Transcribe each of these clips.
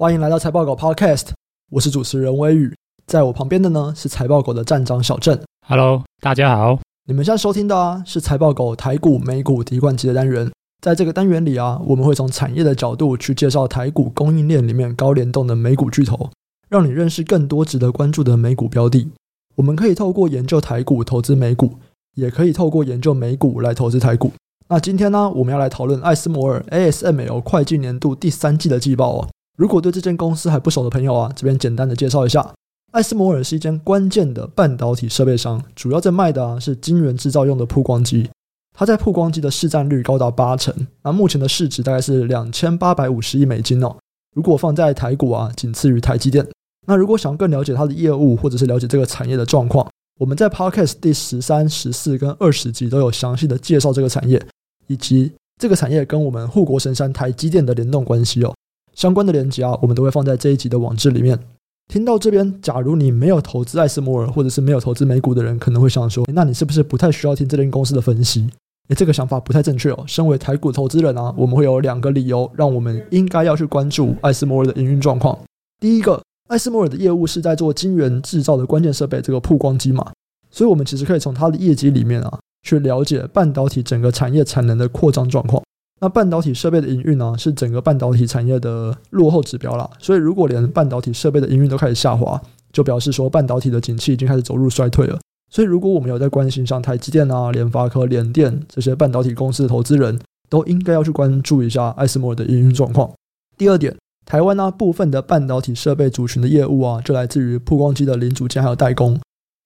欢迎来到财报狗 Podcast，我是主持人微宇，在我旁边的呢是财报狗的站长小郑。Hello，大家好。你们现在收听的啊是财报狗台股、美股滴灌机的单元，在这个单元里啊，我们会从产业的角度去介绍台股供应链里面高联动的美股巨头，让你认识更多值得关注的美股标的。我们可以透过研究台股投资美股，也可以透过研究美股来投资台股。那今天呢，我们要来讨论艾斯摩尔 ASML 会计年度第三季的季报哦。如果对这间公司还不熟的朋友啊，这边简单的介绍一下，艾斯摩尔是一间关键的半导体设备商，主要在卖的啊是晶圆制造用的曝光机。它在曝光机的市占率高达八成，那目前的市值大概是两千八百五十亿美金哦。如果放在台股啊，仅次于台积电。那如果想更了解它的业务，或者是了解这个产业的状况，我们在 Podcast 第十三、十四跟二十集都有详细的介绍这个产业。以及这个产业跟我们护国神山台积电的联动关系哦，相关的链接啊，我们都会放在这一集的网志里面。听到这边，假如你没有投资艾斯摩尔，或者是没有投资美股的人，可能会想说，那你是不是不太需要听这间公司的分析？诶，这个想法不太正确哦。身为台股投资人啊，我们会有两个理由，让我们应该要去关注艾斯摩尔的营运状况。第一个，艾斯摩尔的业务是在做晶圆制造的关键设备，这个曝光机嘛，所以我们其实可以从它的业绩里面啊。去了解半导体整个产业产能的扩张状况。那半导体设备的营运呢，是整个半导体产业的落后指标啦。所以，如果连半导体设备的营运都开始下滑，就表示说半导体的景气已经开始走入衰退了。所以，如果我们有在关心像台积电啊、联发科、联电这些半导体公司的投资人，都应该要去关注一下艾斯摩尔的营运状况。第二点，台湾呢、部分的半导体设备族群的业务啊，就来自于曝光机的零组件还有代工。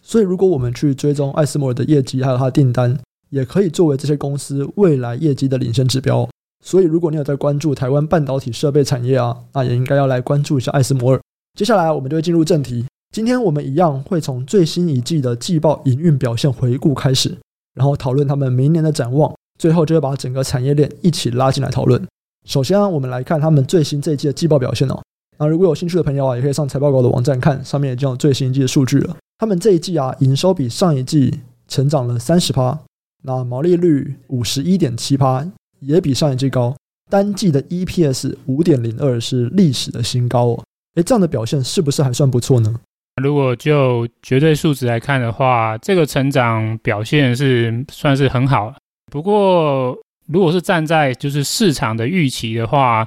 所以，如果我们去追踪艾斯摩尔的业绩，还有它的订单，也可以作为这些公司未来业绩的领先指标。所以，如果你有在关注台湾半导体设备产业啊，那也应该要来关注一下艾斯摩尔。接下来，我们就会进入正题。今天我们一样会从最新一季的季报营运表现回顾开始，然后讨论他们明年的展望，最后就会把整个产业链一起拉进来讨论。首先啊，我们来看他们最新这一季的季报表现哦。那如果有兴趣的朋友啊，也可以上财报狗的网站看，上面已经有最新一季的数据了。他们这一季啊，营收比上一季成长了三十趴，那毛利率五十一点七趴，也比上一季高。单季的 EPS 五点零二是历史的新高哦。诶，这样的表现是不是还算不错呢？如果就绝对数值来看的话，这个成长表现是算是很好。不过，如果是站在就是市场的预期的话，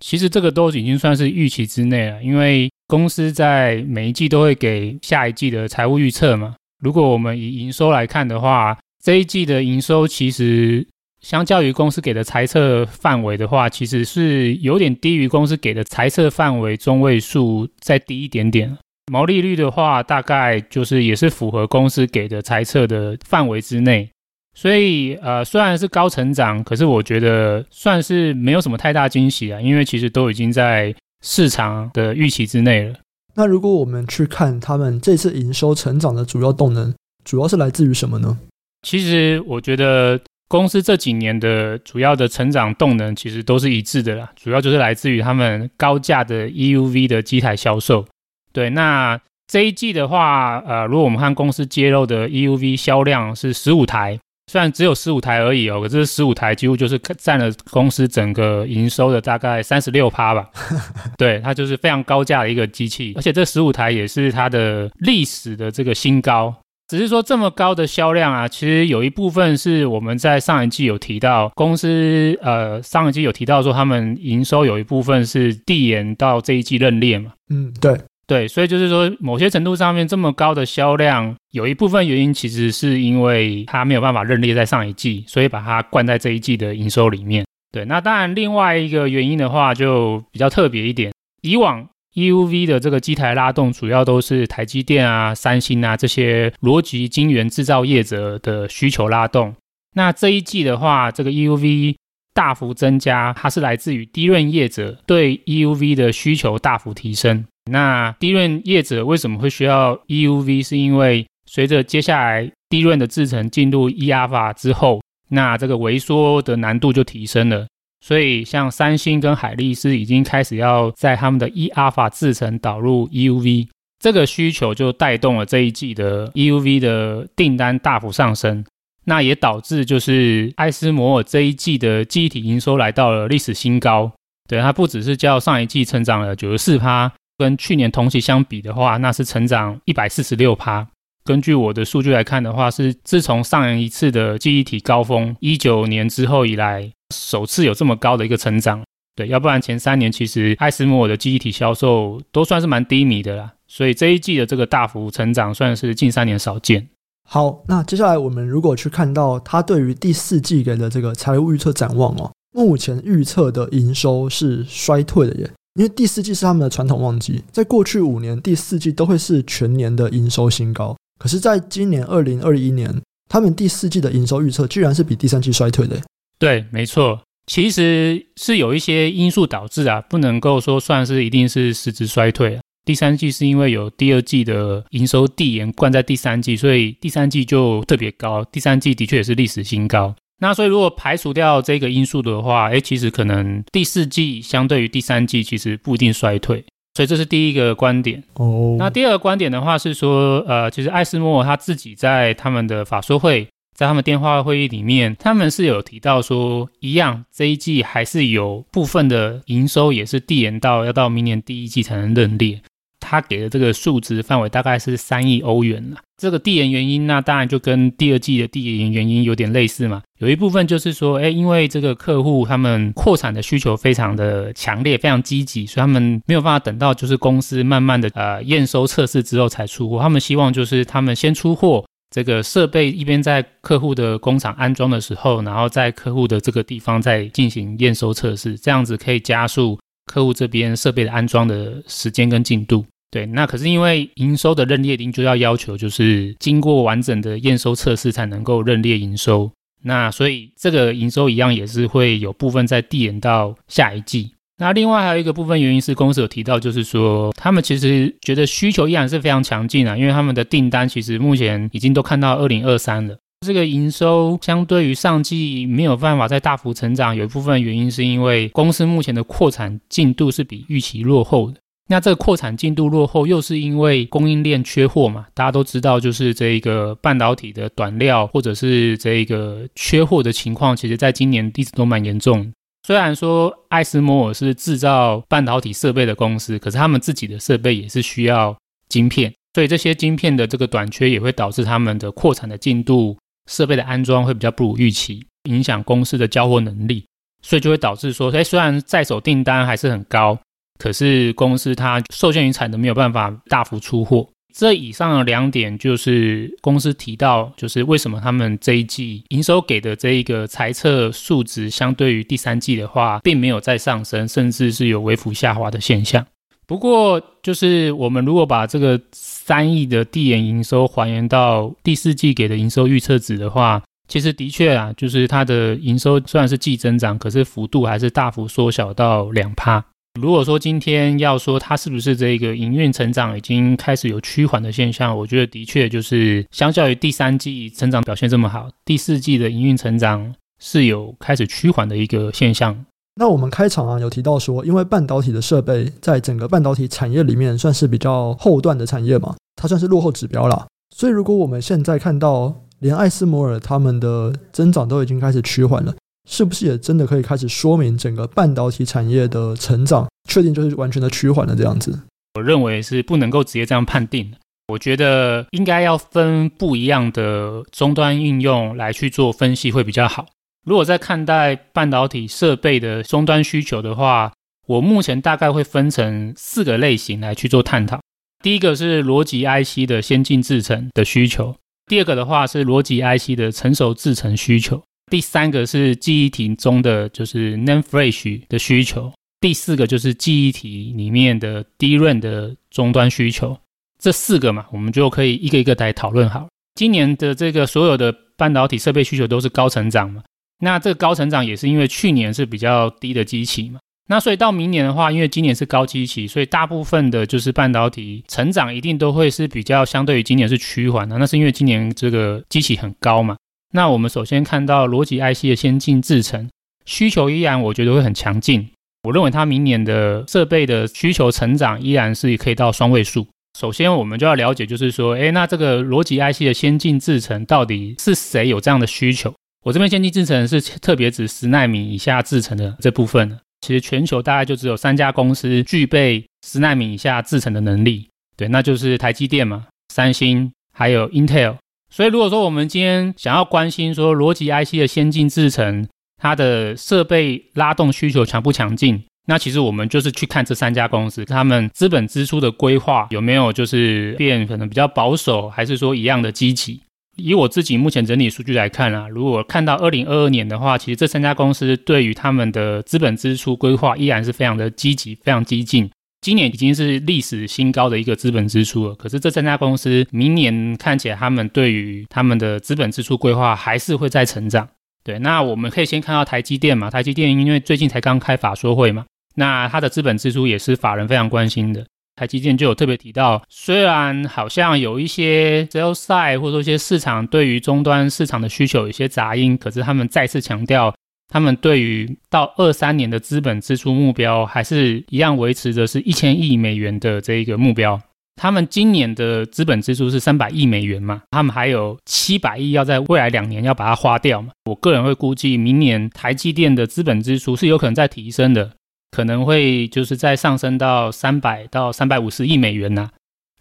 其实这个都已经算是预期之内了，因为。公司在每一季都会给下一季的财务预测嘛。如果我们以营收来看的话，这一季的营收其实相较于公司给的猜测范围的话，其实是有点低于公司给的猜测范围中位数再低一点点。毛利率的话，大概就是也是符合公司给的猜测的范围之内。所以呃，虽然是高成长，可是我觉得算是没有什么太大惊喜啊，因为其实都已经在。市场的预期之内了。那如果我们去看他们这次营收成长的主要动能，主要是来自于什么呢？其实我觉得公司这几年的主要的成长动能其实都是一致的啦，主要就是来自于他们高价的 EUV 的机台销售。对，那这一季的话，呃，如果我们看公司揭露的 EUV 销量是十五台。虽然只有十五台而已哦，可是十五台几乎就是占了公司整个营收的大概三十六趴吧。对，它就是非常高价的一个机器，而且这十五台也是它的历史的这个新高。只是说这么高的销量啊，其实有一部分是我们在上一季有提到，公司呃上一季有提到说他们营收有一部分是递延到这一季认列嘛。嗯，对。对，所以就是说，某些程度上面这么高的销量，有一部分原因其实是因为它没有办法认列在上一季，所以把它灌在这一季的营收里面。对，那当然另外一个原因的话，就比较特别一点。以往 EUV 的这个机台拉动，主要都是台积电啊、三星啊这些逻辑晶圆制造业者的需求拉动。那这一季的话，这个 EUV 大幅增加，它是来自于低润业者对 EUV 的需求大幅提升。那低润业者为什么会需要 EUV？是因为随着接下来低润的制程进入 e a l a 之后，那这个萎缩的难度就提升了。所以像三星跟海力士已经开始要在他们的 eAlpha 制程导入 EUV，这个需求就带动了这一季的 EUV 的订单大幅上升。那也导致就是艾斯摩尔这一季的记忆体营收来到了历史新高。对，它不只是较上一季成长了九十四趴，跟去年同期相比的话，那是成长一百四十六趴。根据我的数据来看的话，是自从上一次的记忆体高峰一九年之后以来，首次有这么高的一个成长。对，要不然前三年其实艾斯摩尔的记忆体销售都算是蛮低迷的啦。所以这一季的这个大幅成长算是近三年少见。好，那接下来我们如果去看到他对于第四季给的这个财务预测展望哦，目前预测的营收是衰退的耶，因为第四季是他们的传统旺季，在过去五年第四季都会是全年的营收新高。可是，在今年二零二一年，他们第四季的营收预测居然是比第三季衰退的。对，没错，其实是有一些因素导致啊，不能够说算是一定是实质衰退啊。第三季是因为有第二季的营收递延灌在第三季，所以第三季就特别高。第三季的确也是历史新高。那所以如果排除掉这个因素的话，诶，其实可能第四季相对于第三季其实不一定衰退。所以这是第一个观点哦。那第二个观点的话是说，呃，其实艾斯莫他自己在他们的法说会，在他们电话会议里面，他们是有提到说，一样这一季还是有部分的营收也是递延到要到明年第一季才能认列。他给的这个数值范围大概是三亿欧元了。这个递延原因，那当然就跟第二季的递延原因有点类似嘛。有一部分就是说，哎，因为这个客户他们扩产的需求非常的强烈，非常积极，所以他们没有办法等到就是公司慢慢的呃验收测试之后才出货。他们希望就是他们先出货，这个设备一边在客户的工厂安装的时候，然后在客户的这个地方再进行验收测试，这样子可以加速客户这边设备的安装的时间跟进度。对，那可是因为营收的认列定就要要求，就是经过完整的验收测试才能够认列营收。那所以这个营收一样也是会有部分在递延到下一季。那另外还有一个部分原因是公司有提到，就是说他们其实觉得需求依然是非常强劲啊，因为他们的订单其实目前已经都看到二零二三了。这个营收相对于上季没有办法再大幅成长，有一部分原因是因为公司目前的扩产进度是比预期落后的。那这个扩产进度落后，又是因为供应链缺货嘛？大家都知道，就是这一个半导体的短料，或者是这一个缺货的情况，其实在今年一直都蛮严重。虽然说艾斯摩尔是制造半导体设备的公司，可是他们自己的设备也是需要晶片，所以这些晶片的这个短缺也会导致他们的扩产的进度、设备的安装会比较不如预期，影响公司的交货能力，所以就会导致说，哎，虽然在手订单还是很高。可是公司它受限于产能，没有办法大幅出货。这以上的两点就是公司提到，就是为什么他们这一季营收给的这一个财测数值，相对于第三季的话，并没有再上升，甚至是有微幅下滑的现象。不过，就是我们如果把这个三亿的递延营收还原到第四季给的营收预测值的话，其实的确啊，就是它的营收虽然是季增长，可是幅度还是大幅缩小到两趴。如果说今天要说它是不是这个营运成长已经开始有趋缓的现象，我觉得的确就是相较于第三季成长表现这么好，第四季的营运成长是有开始趋缓的一个现象。那我们开场啊有提到说，因为半导体的设备在整个半导体产业里面算是比较后段的产业嘛，它算是落后指标啦。所以如果我们现在看到连艾斯摩尔他们的增长都已经开始趋缓了。是不是也真的可以开始说明整个半导体产业的成长，确定就是完全的趋缓了这样子？我认为是不能够直接这样判定。我觉得应该要分不一样的终端应用来去做分析会比较好。如果在看待半导体设备的终端需求的话，我目前大概会分成四个类型来去做探讨。第一个是逻辑 IC 的先进制程的需求，第二个的话是逻辑 IC 的成熟制程需求。第三个是记忆体中的就是 NAND Flash 的需求，第四个就是记忆体里面的 DRAM 的终端需求。这四个嘛，我们就可以一个一个来讨论好。今年的这个所有的半导体设备需求都是高成长嘛，那这个高成长也是因为去年是比较低的机器嘛，那所以到明年的话，因为今年是高基期，所以大部分的就是半导体成长一定都会是比较相对于今年是趋缓的，那是因为今年这个基期很高嘛。那我们首先看到逻辑 IC 的先进制程需求依然，我觉得会很强劲。我认为它明年的设备的需求成长依然是可以到双位数。首先，我们就要了解，就是说，诶，那这个逻辑 IC 的先进制程到底是谁有这样的需求？我这边先进制程是特别指十奈米以下制程的这部分。其实全球大概就只有三家公司具备十奈米以下制程的能力，对，那就是台积电嘛、三星还有 Intel。所以如果说我们今天想要关心说逻辑 IC 的先进制程，它的设备拉动需求强不强劲，那其实我们就是去看这三家公司，他们资本支出的规划有没有就是变可能比较保守，还是说一样的积极。以我自己目前整理数据来看啊，如果看到二零二二年的话，其实这三家公司对于他们的资本支出规划依然是非常的积极、非常激进。今年已经是历史新高的一个资本支出了。可是这三家公司明年看起来，他们对于他们的资本支出规划还是会再成长。对，那我们可以先看到台积电嘛，台积电因为最近才刚开法说会嘛，那它的资本支出也是法人非常关心的。台积电就有特别提到，虽然好像有一些 sell side 或者说一些市场对于终端市场的需求有一些杂音，可是他们再次强调，他们对于到二三年的资本支出目标还是一样维持着是一千亿美元的这一个目标。他们今年的资本支出是三百亿美元嘛，他们还有七百亿要在未来两年要把它花掉嘛。我个人会估计，明年台积电的资本支出是有可能再提升的。可能会就是再上升到三百到三百五十亿美元呐、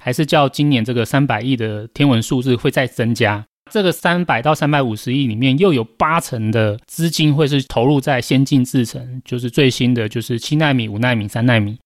还是较今年这个三百亿的天文数字会再增加？这个三百到三百五十亿里面，又有八成的资金会是投入在先进制程，就是最新的就是七奈米、五奈米、三奈米。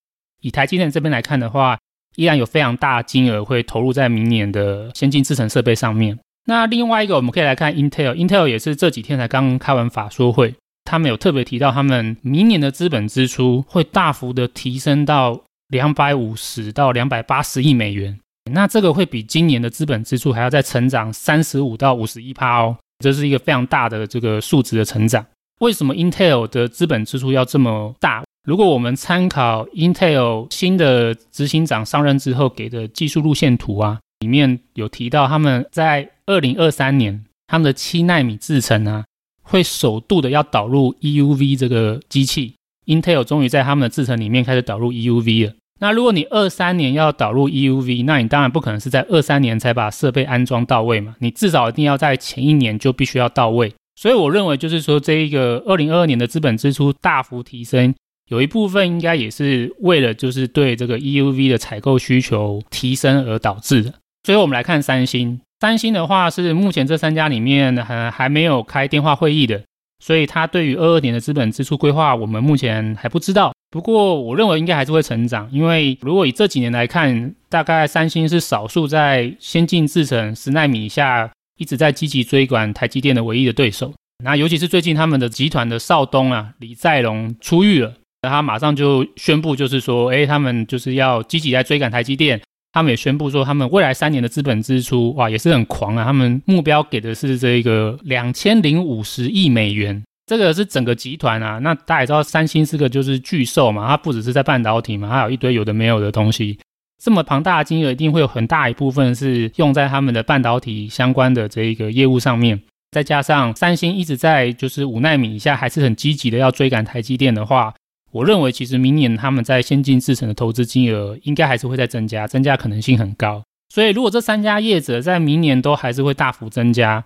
以台积电这边来看的话，依然有非常大金额会投入在明年的先进制程设备上面。那另外一个，我们可以来看 Intel，Intel 也是这几天才刚开完法说会。他们有特别提到，他们明年的资本支出会大幅的提升到两百五十到两百八十亿美元。那这个会比今年的资本支出还要再成长三十五到五十一趴哦，这是一个非常大的这个数值的成长。为什么 Intel 的资本支出要这么大？如果我们参考 Intel 新的执行长上任之后给的技术路线图啊，里面有提到他们在二零二三年他们的七纳米制程啊。会首度的要导入 EUV 这个机器，Intel 终于在他们的制程里面开始导入 EUV 了。那如果你二三年要导入 EUV，那你当然不可能是在二三年才把设备安装到位嘛，你至少一定要在前一年就必须要到位。所以我认为就是说，这一个二零二二年的资本支出大幅提升，有一部分应该也是为了就是对这个 EUV 的采购需求提升而导致的。最后我们来看三星。三星的话是目前这三家里面还还没有开电话会议的，所以它对于二二年的资本支出规划，我们目前还不知道。不过我认为应该还是会成长，因为如果以这几年来看，大概三星是少数在先进制程十纳米以下一直在积极追赶台积电的唯一的对手。那尤其是最近他们的集团的少东啊李在镕出狱了，他马上就宣布就是说，哎，他们就是要积极来追赶台积电。他们也宣布说，他们未来三年的资本支出，哇，也是很狂啊！他们目标给的是这个两千零五十亿美元，这个是整个集团啊。那大家也知道，三星是个就是巨兽嘛，它不只是在半导体嘛，它有一堆有的没有的东西。这么庞大的金额，一定会有很大一部分是用在他们的半导体相关的这一个业务上面。再加上三星一直在就是五奈米以下，还是很积极的要追赶台积电的话。我认为，其实明年他们在先进制程的投资金额应该还是会再增加，增加可能性很高。所以，如果这三家业者在明年都还是会大幅增加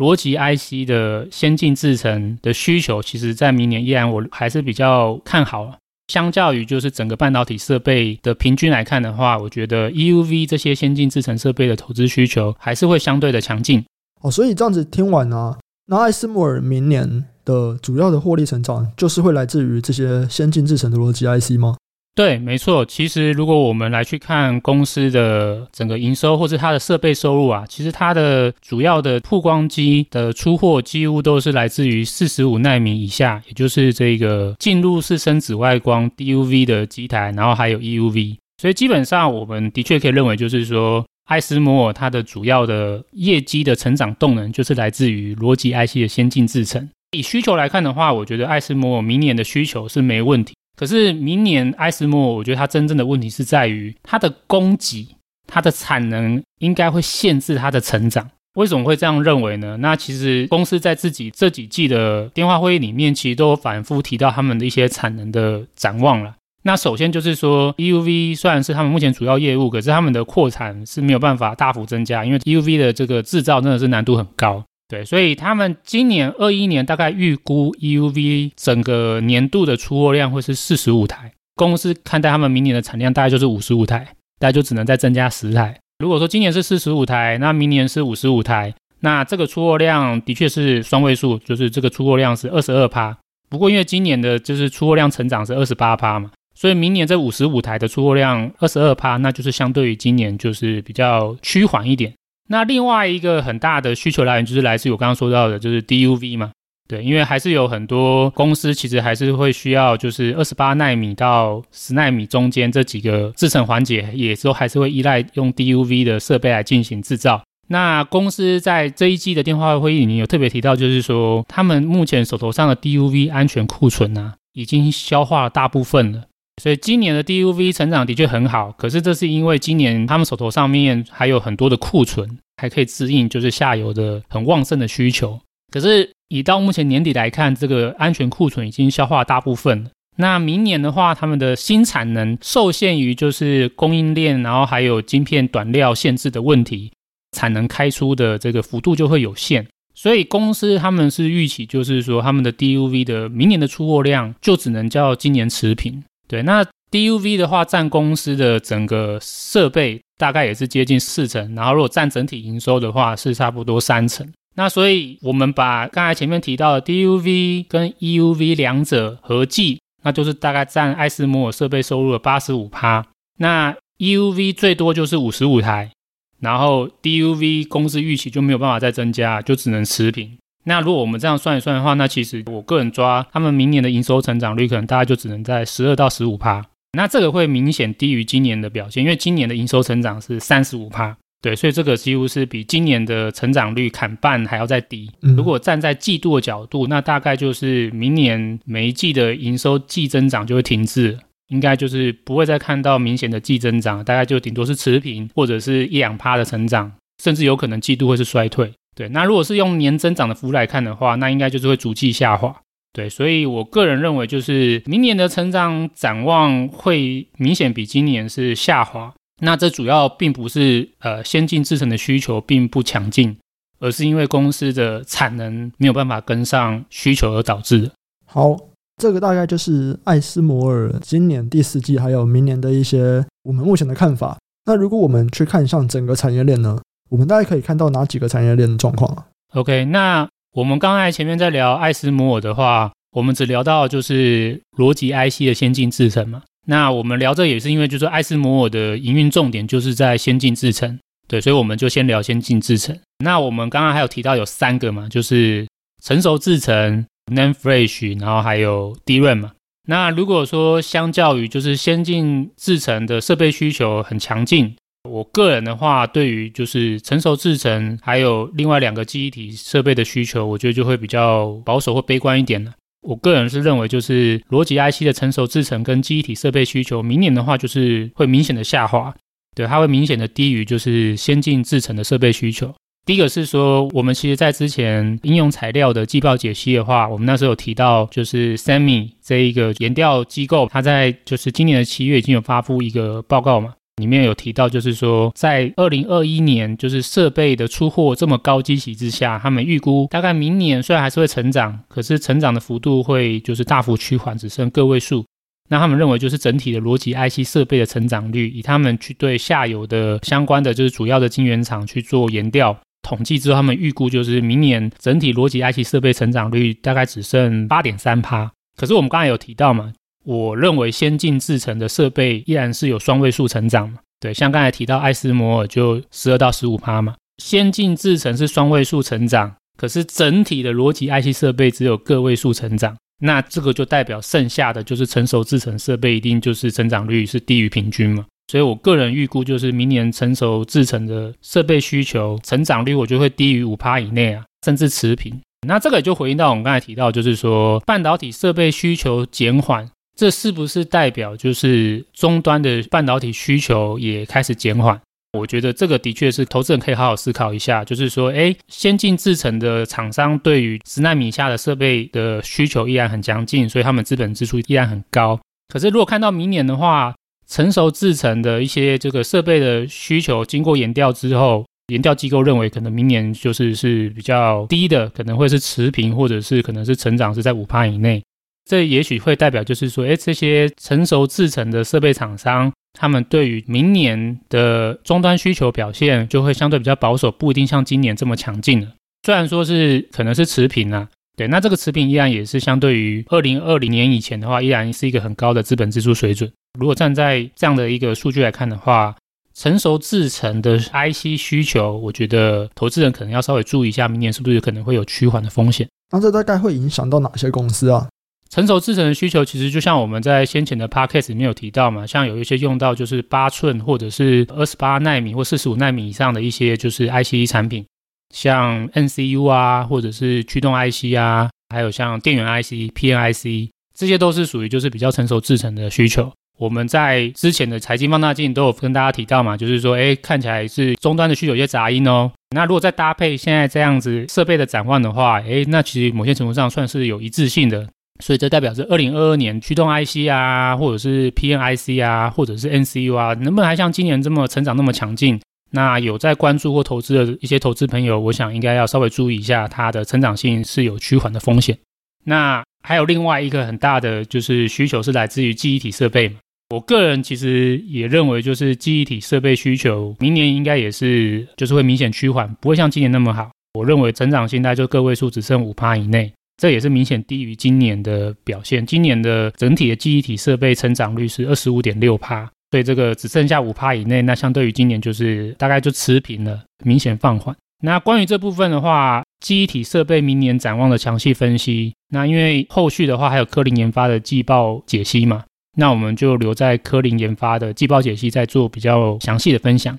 逻辑 IC 的先进制程的需求，其实在明年依然我还是比较看好。相较于就是整个半导体设备的平均来看的话，我觉得 EUV 这些先进制程设备的投资需求还是会相对的强劲。哦，所以这样子听完啊，那艾斯摩尔明年的主要的获利成长，就是会来自于这些先进制程的逻辑 IC 吗？对，没错。其实如果我们来去看公司的整个营收或者它的设备收入啊，其实它的主要的曝光机的出货几乎都是来自于四十五奈米以下，也就是这个进入式深紫外光 DUV 的机台，然后还有 EUV。所以基本上我们的确可以认为，就是说艾斯摩尔它的主要的业绩的成长动能，就是来自于逻辑 IC 的先进制程。以需求来看的话，我觉得艾斯摩尔明年的需求是没问题。可是明年埃斯莫，我觉得它真正的问题是在于它的供给、它的产能应该会限制它的成长。为什么会这样认为呢？那其实公司在自己这几季的电话会议里面，其实都反复提到他们的一些产能的展望了。那首先就是说，EUV 虽然是他们目前主要业务，可是他们的扩产是没有办法大幅增加，因为 EUV 的这个制造真的是难度很高。对，所以他们今年二一年大概预估 EUV 整个年度的出货量会是四十五台。公司看待他们明年的产量大概就是五十五台，大概就只能再增加十台。如果说今年是四十五台，那明年是五十五台，那这个出货量的确是双位数，就是这个出货量是二十二趴。不过因为今年的就是出货量成长是二十八趴嘛，所以明年这五十五台的出货量二十二趴，那就是相对于今年就是比较趋缓一点。那另外一个很大的需求来源就是来自于我刚刚说到的，就是 DUV 嘛，对，因为还是有很多公司其实还是会需要，就是二十八纳米到十纳米中间这几个制程环节，也都还是会依赖用 DUV 的设备来进行制造。那公司在这一季的电话会议里面有特别提到，就是说他们目前手头上的 DUV 安全库存啊，已经消化了大部分了。所以今年的 DUV 成长的确很好，可是这是因为今年他们手头上面还有很多的库存，还可以支应就是下游的很旺盛的需求。可是以到目前年底来看，这个安全库存已经消化大部分了。那明年的话，他们的新产能受限于就是供应链，然后还有晶片短料限制的问题，产能开出的这个幅度就会有限。所以公司他们是预期，就是说他们的 DUV 的明年的出货量就只能叫今年持平。对，那 DUV 的话占公司的整个设备大概也是接近四成，然后如果占整体营收的话是差不多三成。那所以我们把刚才前面提到的 DUV 跟 EUV 两者合计，那就是大概占艾斯摩尔设备收入的八十五趴。那 EUV 最多就是五十五台，然后 DUV 公司预期就没有办法再增加，就只能持平。那如果我们这样算一算的话，那其实我个人抓他们明年的营收成长率，可能大概就只能在十二到十五趴。那这个会明显低于今年的表现，因为今年的营收成长是三十五趴，对，所以这个几乎是比今年的成长率砍半还要再低。如果站在季度的角度，那大概就是明年每一季的营收季增长就会停滞，应该就是不会再看到明显的季增长，大概就顶多是持平或者是一两趴的成长，甚至有可能季度会是衰退。对，那如果是用年增长的幅来看的话，那应该就是会逐季下滑。对，所以我个人认为，就是明年的成长展望会明显比今年是下滑。那这主要并不是呃先进制程的需求并不强劲，而是因为公司的产能没有办法跟上需求而导致的。好，这个大概就是艾斯摩尔今年第四季还有明年的一些我们目前的看法。那如果我们去看上整个产业链呢？我们大概可以看到哪几个产业链的状况啊？OK，那我们刚才前面在聊艾斯摩尔的话，我们只聊到就是逻辑 IC 的先进制程嘛。那我们聊这也是因为就是艾斯摩尔的营运重点就是在先进制程，对，所以我们就先聊先进制程。那我们刚刚还有提到有三个嘛，就是成熟制程、nan fresh，然后还有 DRAM 嘛。那如果说相较于就是先进制程的设备需求很强劲。我个人的话，对于就是成熟制程还有另外两个记忆体设备的需求，我觉得就会比较保守或悲观一点了。我个人是认为，就是逻辑 IC 的成熟制程跟记忆体设备需求，明年的话就是会明显的下滑，对，它会明显的低于就是先进制程的设备需求。第一个是说，我们其实在之前应用材料的季报解析的话，我们那时候有提到，就是 SEMI 这一个研调机构，它在就是今年的七月已经有发布一个报告嘛。里面有提到，就是说，在二零二一年，就是设备的出货这么高基期之下，他们预估大概明年虽然还是会成长，可是成长的幅度会就是大幅趋缓，只剩个位数。那他们认为，就是整体的逻辑 IC 设备的成长率，以他们去对下游的相关的就是主要的晶圆厂去做研调统计之后，他们预估就是明年整体逻辑 IC 设备成长率大概只剩八点三趴。可是我们刚才有提到嘛。我认为先进制程的设备依然是有双位数成长嘛，对，像刚才提到艾斯摩尔就十二到十五趴嘛，先进制程是双位数成长，可是整体的逻辑 IC 设备只有个位数成长，那这个就代表剩下的就是成熟制程设备一定就是成长率是低于平均嘛，所以我个人预估就是明年成熟制程的设备需求成长率我就会低于五趴以内啊，甚至持平。那这个也就回应到我们刚才提到，就是说半导体设备需求减缓。这是不是代表就是终端的半导体需求也开始减缓？我觉得这个的确是投资人可以好好思考一下。就是说，哎，先进制程的厂商对于十奈米以下的设备的需求依然很强劲，所以他们资本支出依然很高。可是如果看到明年的话，成熟制程的一些这个设备的需求经过研调之后，研调机构认为可能明年就是是比较低的，可能会是持平，或者是可能是成长是在五趴以内。这也许会代表就是说，哎，这些成熟制程的设备厂商，他们对于明年的终端需求表现就会相对比较保守，不一定像今年这么强劲了。虽然说是可能是持平啊，对，那这个持平依然也是相对于二零二零年以前的话，依然是一个很高的资本支出水准。如果站在这样的一个数据来看的话，成熟制程的 IC 需求，我觉得投资人可能要稍微注意一下，明年是不是有可能会有趋缓的风险。那这大概会影响到哪些公司啊？成熟制程的需求，其实就像我们在先前的 podcast 里面有提到嘛，像有一些用到就是八寸或者是二十八纳米或四十五纳米以上的一些就是 IC 产品，像 NCU 啊，或者是驱动 IC 啊，还有像电源 IC、PNIC，这些都是属于就是比较成熟制程的需求。我们在之前的财经放大镜都有跟大家提到嘛，就是说，哎，看起来是终端的需求有些杂音哦。那如果再搭配现在这样子设备的展望的话，哎，那其实某些程度上算是有一致性的。所以这代表着二零二二年驱动 IC 啊，或者是 PNIC 啊，或者是 NCU 啊，能不能还像今年这么成长那么强劲？那有在关注或投资的一些投资朋友，我想应该要稍微注意一下，它的成长性是有趋缓的风险。那还有另外一个很大的就是需求是来自于记忆体设备嘛。我个人其实也认为，就是记忆体设备需求明年应该也是就是会明显趋缓，不会像今年那么好。我认为成长性大概就个位数只剩五趴以内。这也是明显低于今年的表现。今年的整体的记忆体设备成长率是二十五点六趴，所以这个只剩下五趴以内。那相对于今年就是大概就持平了，明显放缓。那关于这部分的话，记忆体设备明年展望的详细分析，那因为后续的话还有科林研发的季报解析嘛，那我们就留在科林研发的季报解析再做比较详细的分享。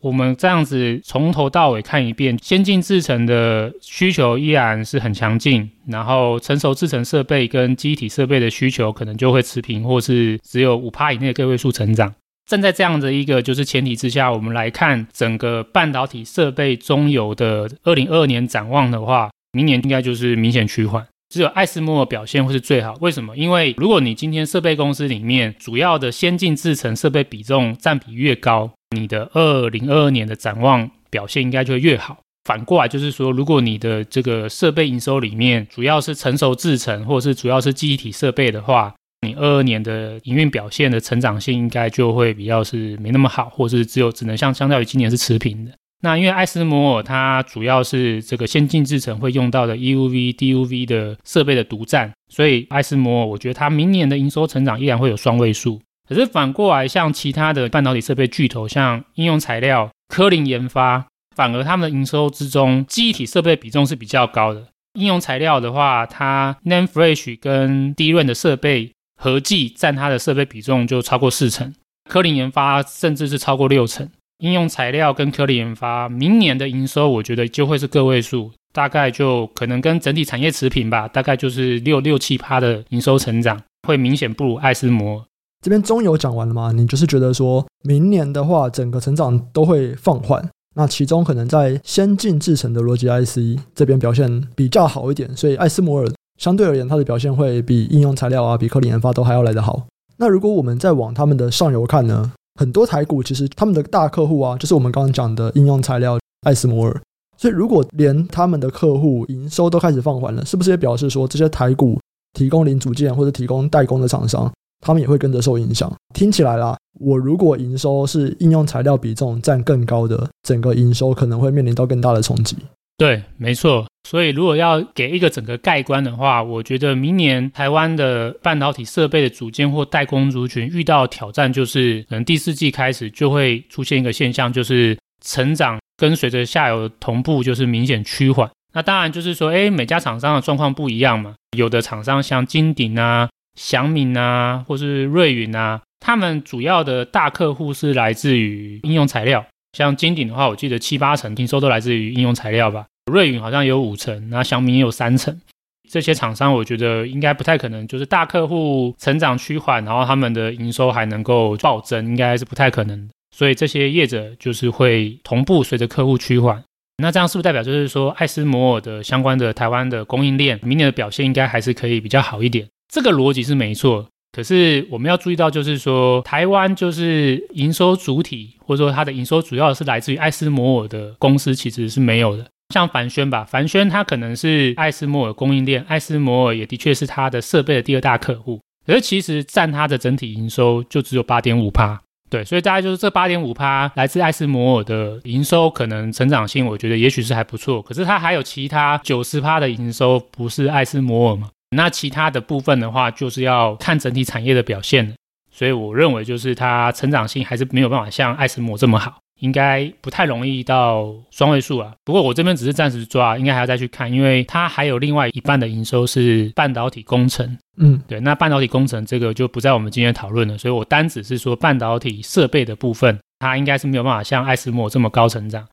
我们这样子从头到尾看一遍，先进制程的需求依然是很强劲，然后成熟制程设备跟机体设备的需求可能就会持平，或是只有五趴以内的个位数成长。站在这样的一个就是前提之下，我们来看整个半导体设备中游的二零二二年展望的话，明年应该就是明显趋缓，只有艾斯莫表现会是最好。为什么？因为如果你今天设备公司里面主要的先进制程设备比重占比越高，你的二零二二年的展望表现应该就会越好。反过来就是说，如果你的这个设备营收里面主要是成熟制程，或者是主要是记忆体设备的话，你二二年的营运表现的成长性应该就会比较是没那么好，或是只有只能像相较于今年是持平的。那因为艾斯摩尔它主要是这个先进制程会用到的 EUV、DUV 的设备的独占，所以艾斯摩尔我觉得它明年的营收成长依然会有双位数。可是反过来，像其他的半导体设备巨头，像应用材料、科林研发，反而他们的营收之中，记忆体设备比重是比较高的。应用材料的话，它 NAND Flash 跟 DRAM 的设备合计占它的设备比重就超过四成，科林研发甚至是超过六成。应用材料跟科林研发明年的营收，我觉得就会是个位数，大概就可能跟整体产业持平吧，大概就是六六七趴的营收成长，会明显不如艾斯摩。这边中游讲完了吗？你就是觉得说明年的话，整个成长都会放缓。那其中可能在先进制程的逻辑 IC 这边表现比较好一点，所以艾斯摩尔相对而言，它的表现会比应用材料啊，比科林研发都还要来得好。那如果我们再往他们的上游看呢？很多台股其实他们的大客户啊，就是我们刚刚讲的应用材料艾斯摩尔。所以如果连他们的客户营收都开始放缓了，是不是也表示说这些台股提供零组件或者提供代工的厂商？他们也会跟着受影响。听起来啦，我如果营收是应用材料比重占更高的，整个营收可能会面临到更大的冲击。对，没错。所以如果要给一个整个概观的话，我觉得明年台湾的半导体设备的组件或代工族群遇到挑战，就是可能第四季开始就会出现一个现象，就是成长跟随着下游同步，就是明显趋缓。那当然就是说，哎，每家厂商的状况不一样嘛。有的厂商像金鼎啊。祥敏啊，或是瑞云啊，他们主要的大客户是来自于应用材料。像金鼎的话，我记得七八成听说都来自于应用材料吧。瑞云好像有五成，那祥敏也有三成。这些厂商我觉得应该不太可能，就是大客户成长趋缓，然后他们的营收还能够暴增，应该是不太可能。所以这些业者就是会同步随着客户趋缓。那这样是不是代表就是说，艾斯摩尔的相关的台湾的供应链明年的表现应该还是可以比较好一点？这个逻辑是没错，可是我们要注意到，就是说台湾就是营收主体，或者说它的营收主要是来自于艾斯摩尔的公司，其实是没有的。像凡轩吧，凡轩它可能是艾斯摩尔供应链，艾斯摩尔也的确是它的设备的第二大客户，可是其实占它的整体营收就只有八点五趴。对，所以大概就是这八点五趴来自艾斯摩尔的营收，可能成长性，我觉得也许是还不错。可是它还有其他九十趴的营收不是艾斯摩尔嘛？那其他的部分的话，就是要看整体产业的表现。所以我认为就是它成长性还是没有办法像爱斯摩这么好。应该不太容易到双位数啊，不过我这边只是暂时抓，应该还要再去看，因为它还有另外一半的营收是半导体工程，嗯，对，那半导体工程这个就不在我们今天讨论了，所以我单只是说半导体设备的部分，它应该是没有办法像爱斯摩这么高成长。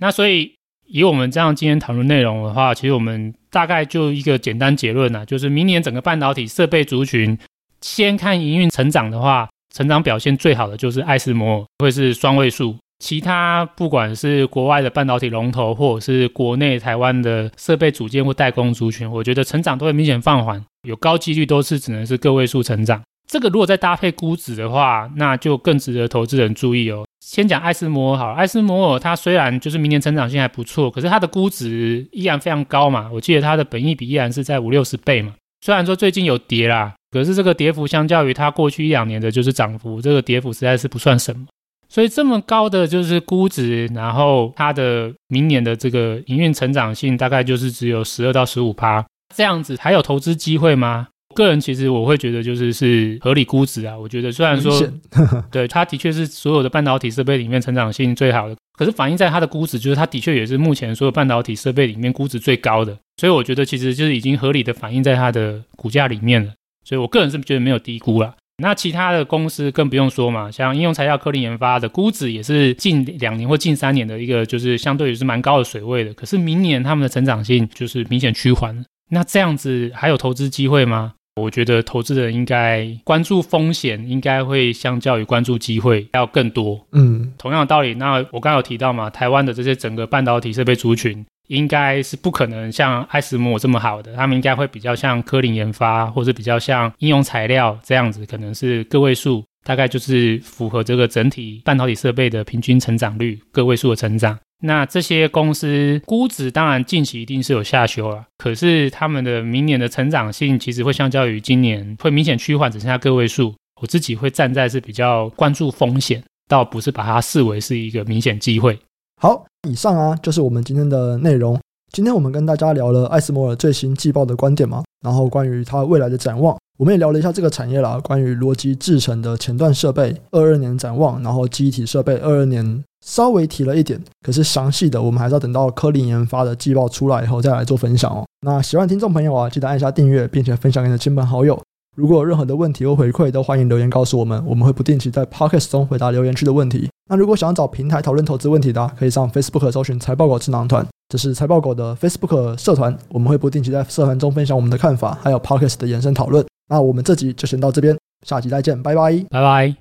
那所以以我们这样今天讨论内容的话，其实我们大概就一个简单结论啊，就是明年整个半导体设备族群，先看营运成长的话，成长表现最好的就是爱斯摩，会是双位数。其他不管是国外的半导体龙头，或者是国内台湾的设备组件或代工族群，我觉得成长都会明显放缓，有高几率都是只能是个位数成长。这个如果再搭配估值的话，那就更值得投资人注意哦。先讲艾斯摩尔好，艾斯摩尔它虽然就是明年成长性还不错，可是它的估值依然非常高嘛。我记得它的本益比依然是在五六十倍嘛。虽然说最近有跌啦，可是这个跌幅相较于它过去一两年的就是涨幅，这个跌幅实在是不算什么。所以这么高的就是估值，然后它的明年的这个营运成长性大概就是只有十二到十五趴，这样子还有投资机会吗？个人其实我会觉得就是是合理估值啊。我觉得虽然说，对，它的确是所有的半导体设备里面成长性最好的，可是反映在它的估值，就是它的确也是目前所有半导体设备里面估值最高的。所以我觉得其实就是已经合理的反映在它的股价里面了。所以我个人是觉得没有低估了。那其他的公司更不用说嘛，像应用材料、科林研发的估值也是近两年或近三年的一个，就是相对于是蛮高的水位的。可是明年他们的成长性就是明显趋缓。那这样子还有投资机会吗？我觉得投资人应该关注风险，应该会相较于关注机会要更多。嗯，同样的道理，那我刚刚有提到嘛，台湾的这些整个半导体设备族群。应该是不可能像爱斯摩这么好的，他们应该会比较像科林研发，或者比较像应用材料这样子，可能是个位数，大概就是符合这个整体半导体设备的平均成长率，个位数的成长。那这些公司估值当然近期一定是有下修了，可是他们的明年的成长性其实会相较于今年会明显趋缓，只剩下个位数。我自己会站在是比较关注风险，倒不是把它视为是一个明显机会。好，以上啊就是我们今天的内容。今天我们跟大家聊了艾斯摩尔最新季报的观点嘛，然后关于它未来的展望，我们也聊了一下这个产业啦。关于逻辑制成的前段设备二二年展望，然后机体设备二二年稍微提了一点，可是详细的我们还是要等到科林研发的季报出来以后再来做分享哦。那喜欢听众朋友啊，记得按下订阅，并且分享给你的亲朋好友。如果有任何的问题或回馈，都欢迎留言告诉我们，我们会不定期在 Podcast 中回答留言区的问题。那如果想要找平台讨论投资问题的，可以上 Facebook 搜寻财报狗智囊团，这是财报狗的 Facebook 社团，我们会不定期在社团中分享我们的看法，还有 Podcast 的延伸讨论。那我们这集就先到这边，下集再见，拜拜，拜拜。